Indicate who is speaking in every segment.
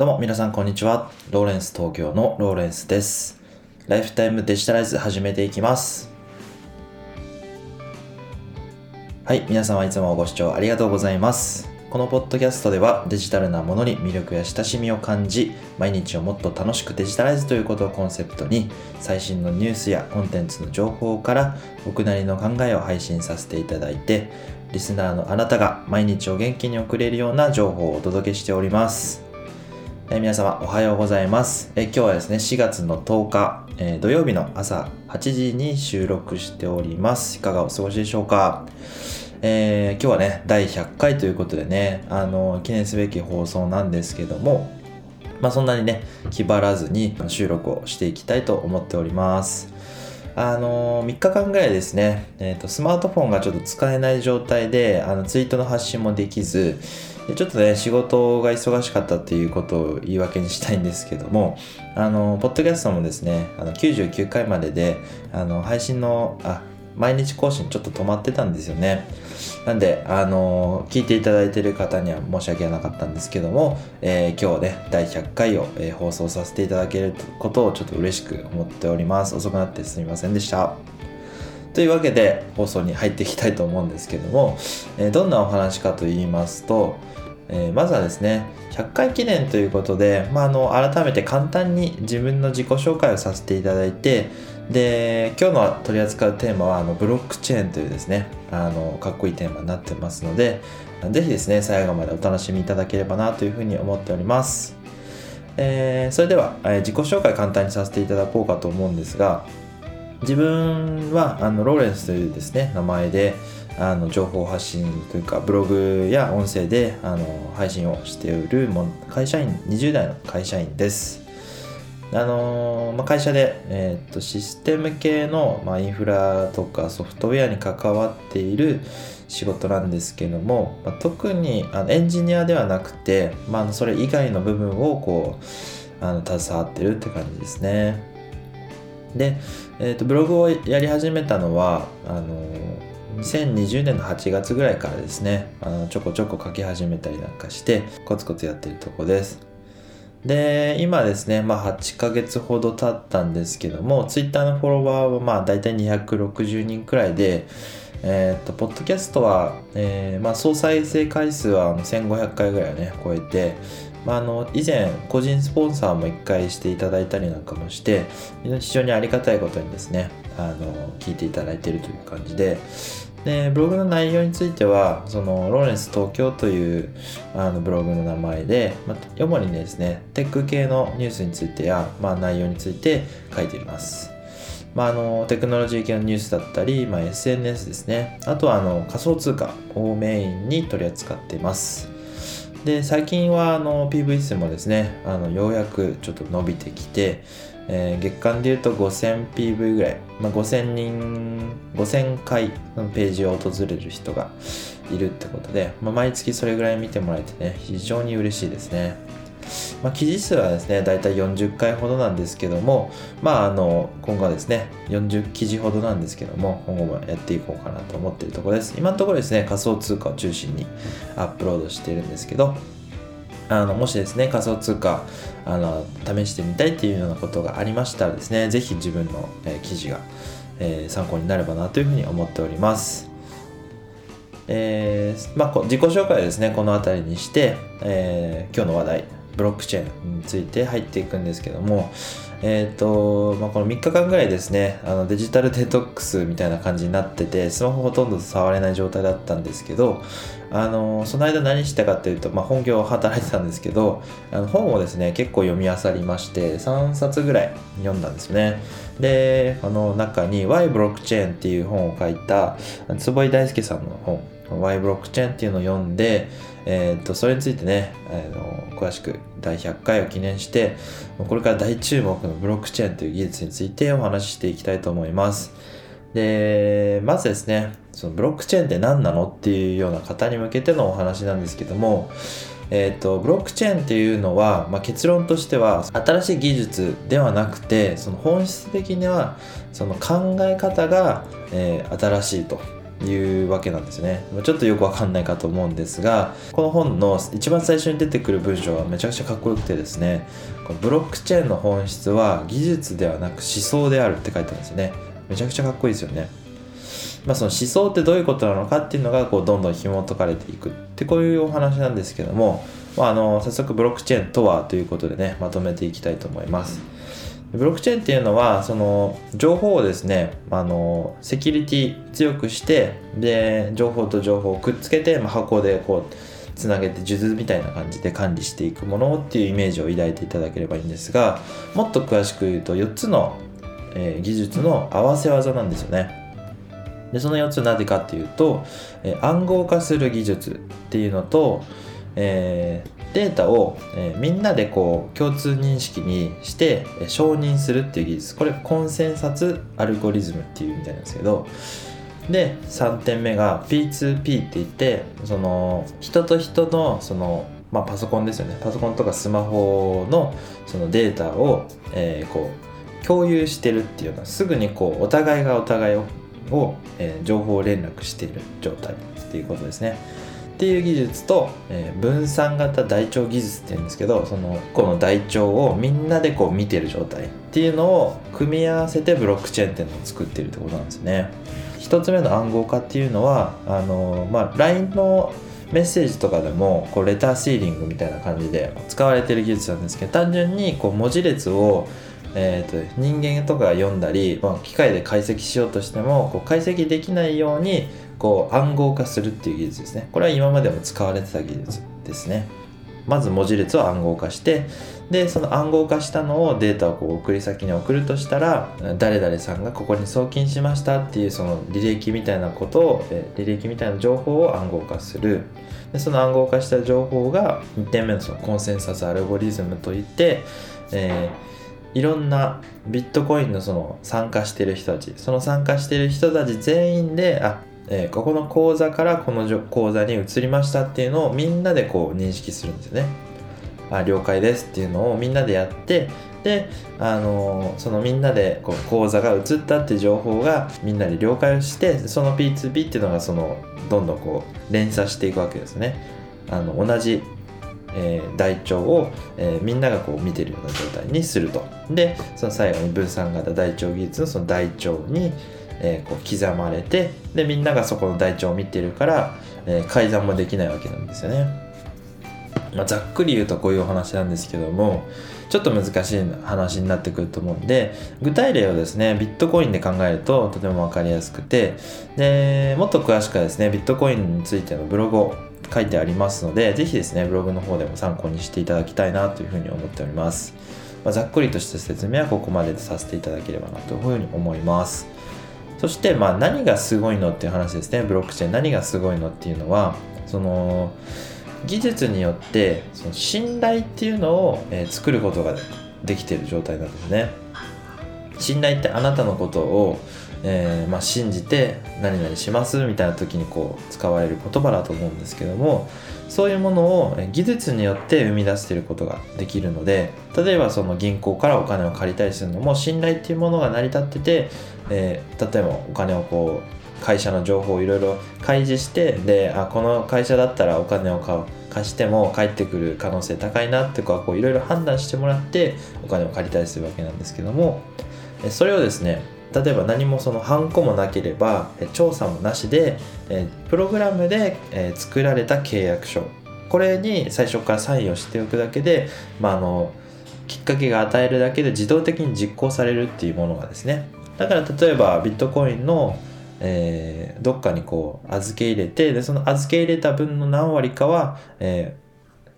Speaker 1: どうも皆さんこんにちは。ローレンス東京のローレンスです。ライフタイムデジタライズ始めていきます。はい、皆様いつもご視聴ありがとうございます。このポッドキャストではデジタルなものに魅力や親しみを感じ、毎日をもっと楽しくデジタライズということをコンセプトに、最新のニュースやコンテンツの情報から僕なりの考えを配信させていただいて、リスナーのあなたが毎日を元気に送れるような情報をお届けしております。え皆様おはようございます、え今日はですね4月の10日、えー土曜日の朝8時に収録しております。いかがお過ごしでしょうか、えー今日はね第100回ということでねあの記念すべき放送なんですけどもまあそんなにね気張らずに収録をしていきたいと思っております。あの3日間ぐらいですね、えーとスマートフォンがちょっと使えない状態であのツイートの発信もできずでちょっとね仕事が忙しかったっていうことを言い訳にしたいんですけどもあのポッドキャストもですねあの99回までであの配信のあ毎日更新ちょっと止まってたんですよね。なんであの聞いていただいてる方には申し訳なかったんですけども、えー今日ね第100回を、えー放送させていただけることをちょっと嬉しく思っております。遅くなってすみませんでした。というわけで放送に入っていきたいと思うんですけども、えーどんなお話かと言いますと、えーまずはですね100回記念ということで、まあ、あの改めて簡単に自分の自己紹介をさせていただいてで今日の取り扱うテーマはあのブロックチェーンというですねあのかっこいいテーマになってますのでぜひですね最後までお楽しみいただければなというふうに思っております、えーそれでは、え自己紹介簡単にさせていただこうかと思うんですが自分はあのローレンスというですね名前であの情報発信というかブログや音声であの配信をしているも会社員20代の会社員です。あのまあ、会社で、えーとシステム系の、まあ、インフラとかソフトウェアに関わっている仕事なんですけども、まあ、特にあのエンジニアではなくて、まあ、それ以外の部分をこうあの携わってるって感じですね。で、えーとブログをやり始めたのはあの2020年の8月ぐらいからですねあのちょこちょこ書き始めたりなんかしてコツコツやってるとこです。で今ですね、まあ、8ヶ月ほど経ったんですけども Twitter のフォロワーはまあ大体260人くらいでえーっとポッドキャストは、えーまあ、総再生回数は1500回ぐらいをね超えて、まあ、あの以前個人スポンサーも1回していただいたりなんかもして非常にありがたいことにですねあの聞いていただいているという感じででブログの内容についてはそのローレンス東京というあのブログの名前で、まあ、主にですねテック系のニュースについてや、まあ、内容について書いています、まあ、あのテクノロジー系のニュースだったり、まあ、SNS ですね。あとはあの仮想通貨をメインに取り扱っています。で最近はあの PV 数もですねあのようやくちょっと伸びてきて、えー月間でいうと 5000PV ぐらい、まあ、5000人5000回のページを訪れる人がいるってことで、まあ、毎月それぐらい見てもらえてね非常に嬉しいですねまあ、記事数はですね、だいたい40回ほどなんですけども、まあ、あの、今後はですね、40記事ほどなんですけども、今後もやっていこうかなと思っているところです。今のところですね、仮想通貨を中心にアップロードしているんですけど、あのもしですね、仮想通貨あの試してみたいっていうようなことがありましたらですね、是非自分の、えー記事が、えー参考になればなというふうに思っております。えーまあ、自己紹介はですねこの辺りにして、えー今日の話題ブロックチェーンについて入っていくんですけども、えーとまあ、この3日間ぐらいですねあのデジタルデトックスみたいな感じになっててスマホほとんど触れない状態だったんですけどあのその間何したかっていうと、まあ、本業を働いてたんですけどあの本をですね結構読み漁りまして3冊ぐらい読んだんですね。であの中に Why ブロックチェーンっていう本を書いた坪井大輔さんの本 Why ブロックチェーンっていうのを読んで、えー、とそれについてねあの詳しく第100回を記念してこれから大注目のブロックチェーンという技術についてお話ししていきたいと思います。でまずですねそのブロックチェーンって何なのっていうような方に向けてのお話なんですけどもえー、とブロックチェーンっていうのは、まあ、結論としては新しい技術ではなくてその本質的にはその考え方が、えー新しいと。いうわけなんですね。ちょっとよくわかんないかと思うんですがこの本の一番最初に出てくる文章はめちゃくちゃかっこよくてですねこのブロックチェーンの本質は技術ではなく思想であるって書いてあるんですよね。めちゃくちゃかっこいいですよね。まあ、その思想ってどういうことなのかっていうのがこうどんどん紐解かれていくってこういうお話なんですけども、まあ、あの早速ブロックチェーンとはということでねまとめていきたいと思います。ブロックチェーンっていうのはその情報をですねあのセキュリティ強くしてで情報と情報をくっつけて、まあ、箱でこうつなげて数珠みたいな感じで管理していくものっていうイメージを抱いていただければいいんですがもっと詳しく言うと4つの、えー、技術の合わせ技なんですよね。でその4つなぜかっていうと、えー、暗号化する技術っていうのと、えー、データを、えー、みんなでこう共通認識にして、え承認するっていう技術これコンセンサスアルゴリズムっていうみたいなんですけどで3点目が P2P って言ってその人と人のそのまあ、パソコンですよねパソコンとかスマホのそのデータを、えー、こう共有してるっていうのはすぐにこうお互いがお互いをを、えー、情報連絡している状態っていうことですね。っていう技術と、えー、分散型台帳技術っていうんですけどそのこの台帳をみんなでこう見てる状態っていうのを組み合わせてブロックチェーンっていうのを作ってるってことなんですね。一つ目の暗号化っていうのはあの、まあ、LINE のメッセージとかでもこうレターシーリングみたいな感じで使われてる技術なんですけど単純にこう文字列をえーと、人間とか読んだり、まあ、機械で解析しようとしてもこう解析できないようにこう暗号化するっていう技術ですね。これは今までも使われてた技術ですね。まず文字列を暗号化してでその暗号化したのをデータをこう送り先に送るとしたら誰々さんがここに送金しましたっていうその履歴みたいなことを履歴みたいな情報を暗号化する。でその暗号化した情報が1点目のそのコンセンサスアルゴリズムといって、えーいろんなビットコインのその参加してる人たちその参加してる人たち全員であ、えー、ここの口座からこの口座に移りましたっていうのをみんなでこう認識するんですよね。あ了解ですっていうのをみんなでやってで、あのー、そのみんなでこう口座が移ったっていう情報がみんなで了解をしてその P2P っていうのがそのどんどんこう連鎖していくわけですね。あの同じえー、台帳を、えー、みんながこう見てるような状態にすると。でその最後に分散型台帳技術のその台帳に、えー、こう刻まれてでみんながそこの台帳を見てるから、え改ざんもできないわけなんですよね、まあ、ざっくり言うとこういうお話なんですけどもちょっと難しい話になってくると思うんで具体例をですねビットコインで考えるととても分かりやすくてでもっと詳しくはですねビットコインについてのブログを書いてありますので、ぜひですね、ブログの方でも参考にしていただきたいなというふうに思っております。まあ、ざっくりとした説明はここまでとさせていただければなというふうに思います。そして、まあ、何がすごいのっていう話ですね。ブロックチェーン何がすごいのっていうのは、その、技術によってその信頼っていうのを、えー、作ることができている状態なんですね。信頼ってあなたのことをえー、まあ、信じて何々しますみたいな時にこう使われる言葉だと思うんですけどもそういうものを技術によって生み出していることができるので例えばその銀行からお金を借りたりするのも信頼っていうものが成り立ってて、えー、例えばお金をこう会社の情報をいろいろ開示してであこの会社だったらお金を貸しても返ってくる可能性高いなってこういろいろ判断してもらってお金を借りたりするわけなんですけどもそれをですね例えば何もそのハンコもなければ調査もなしでプログラムで作られた契約書。これに最初からサインをしておくだけで、まあ、あのきっかけが与えるだけで自動的に実行されるっていうものがですね。だから例えばビットコインの、えー、どっかにこう預け入れてでその預け入れた分の何割かは、え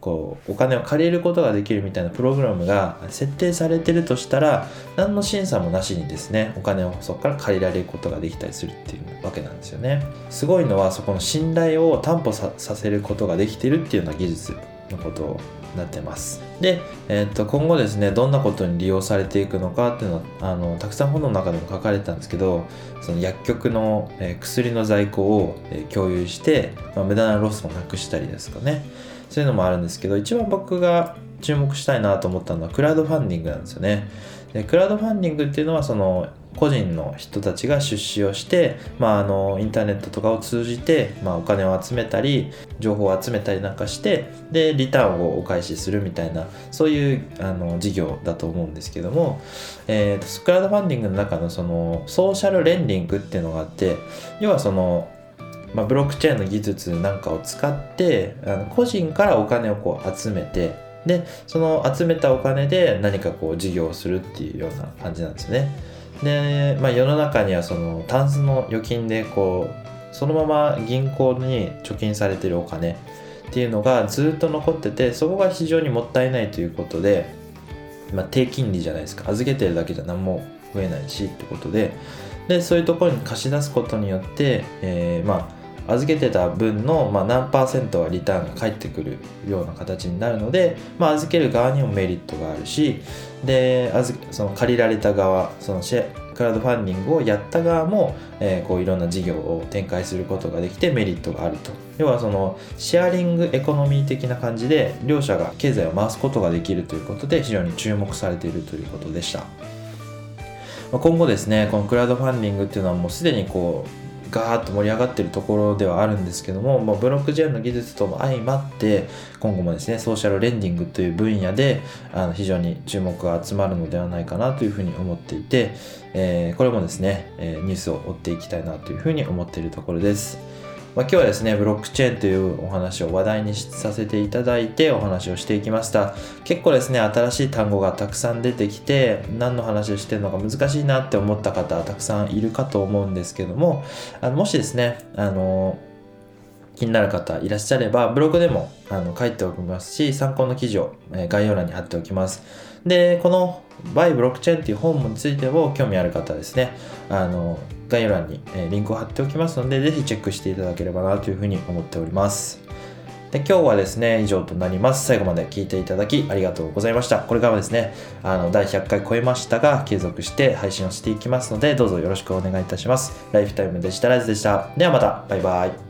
Speaker 1: こうお金を借りることができるみたいなプログラムが設定されてるとしたら何の審査もなしにですねお金をそこから借りられることができたりするっていうわけなんですよね。すごいのはそこの信頼を担保させることができてるっていうような技術のことになってます。で、えー、と今後ですねどんなことに利用されていくのかっていうのはあのたくさん本の中でも書かれてたんですけどその薬局の、え、薬の在庫を、え、共有して、まあ、無駄なロスもなくしたりですかね。そういうのもあるんですけど一番僕が注目したいなと思ったのはクラウドファンディングなんですよね。でクラウドファンディングっていうのはその個人の人たちが出資をして、まあ、あのインターネットとかを通じて、まあ、お金を集めたり情報を集めたりなんかしてでリターンをお返しするみたいなそういうあの事業だと思うんですけども、えーと、クラウドファンディングの中のそのソーシャルレンディングっていうのがあって要はそのまあ、ブロックチェーンの技術なんかを使ってあの個人からお金をこう集めてでその集めたお金で何かこう事業をするっていうような感じなんですね。で、まあ、世の中にはそのタンスの預金でこうそのまま銀行に貯金されてるお金っていうのがずっと残っててそこが非常にもったいないということで、まあ、低金利じゃないですか預けてるだけじゃ何も増えないしってことででそういうところに貸し出すことによって、えー、まあ預けてた分の、まあ、何パーセントはリターンが返ってくるような形になるので、まあ、預ける側にもメリットがあるしでその借りられた側そのシェクラウドファンディングをやった側も、えー、こういろんな事業を展開することができてメリットがあると。要はそのシェアリングエコノミー的な感じで両者が経済を回すことができるということで非常に注目されているということでした。今後ですねこのクラウドファンディングっていうのはもうすでにこうガーッと盛り上がってるところではあるんですけども、まあ、ブロックチェーンの技術とも相まって今後もですねソーシャルレンディングという分野であの非常に注目が集まるのではないかなというふうに思っていて、えー、これもですね、え、ニュースを追っていきたいなというふうに思っているところです。まあ、今日はですね、ブロックチェーンというお話を話題にさせていただいてお話をしていきました。結構ですね、新しい単語がたくさん出てきて、何の話をしてるのか難しいなって思った方はたくさんいるかと思うんですけども、あのもしですね、あの、気になる方いらっしゃれば、ブログでもあの書いておきますし、参考の記事を概要欄に貼っておきます。で、この by ブロックチェーンっていう本についても興味ある方ですね、あの、概要欄に、えリンクを貼っておきますので、ぜひチェックしていただければなというふうに思っております。で今日はですね、以上となります。最後まで聞いていただきありがとうございました。これからはですね、あの、第100回超えましたが、継続して配信をしていきますので、どうぞよろしくお願いいたします。ライフタイムデジタライズでした。ではまた、バイバイ。